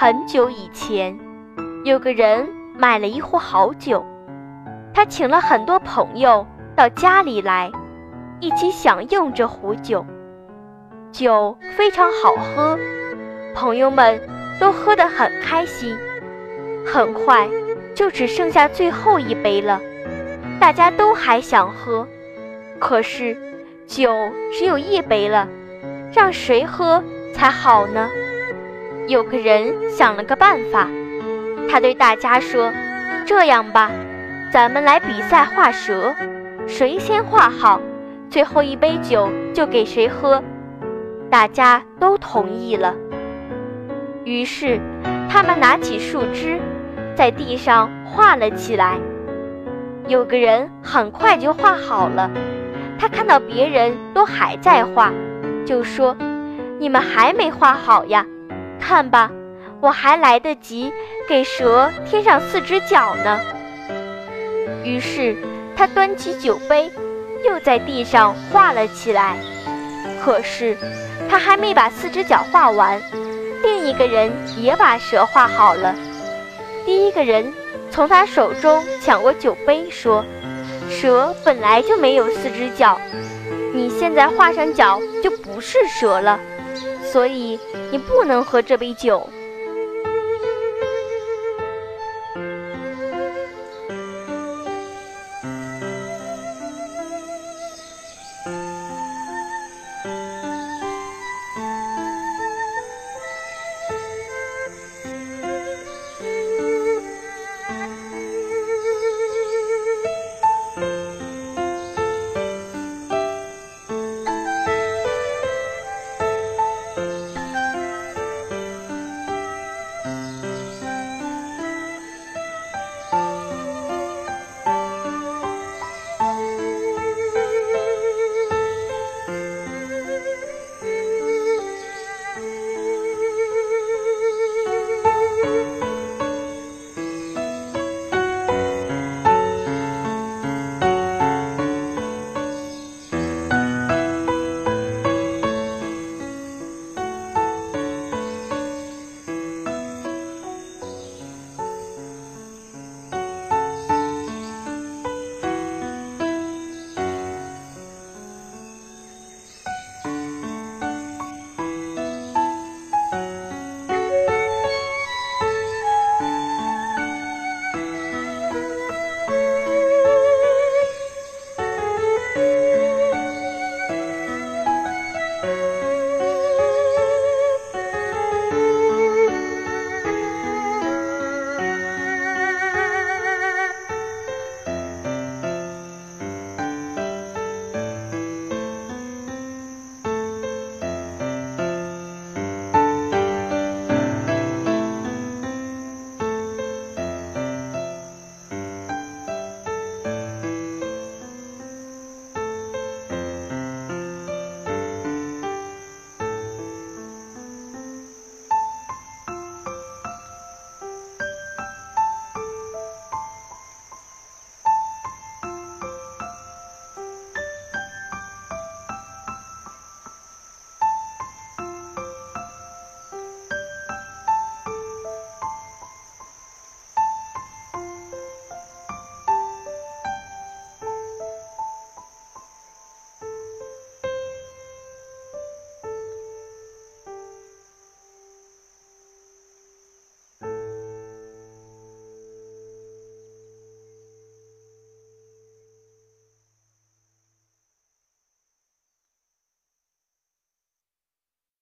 很久以前，有个人买了一壶好酒，他请了很多朋友到家里来，一起享用这壶酒。酒非常好喝，朋友们都喝得很开心。很快就只剩下最后一杯了，大家都还想喝，可是酒只有一杯了，让谁喝才好呢？有个人想了个办法，他对大家说：“这样吧，咱们来比赛画蛇，谁先画好，最后一杯酒就给谁喝。”大家都同意了。于是，他们拿起树枝，在地上画了起来。有个人很快就画好了，他看到别人都还在画，就说：“你们还没画好呀？看吧，我还来得及给蛇添上四只脚呢。”于是，他端起酒杯，又在地上画了起来。可是，他还没把四只脚画完，另一个人也把蛇画好了。第一个人从他手中抢过酒杯，说：“蛇本来就没有四只脚，你现在画上脚就不是蛇了，所以你不能喝这杯酒。”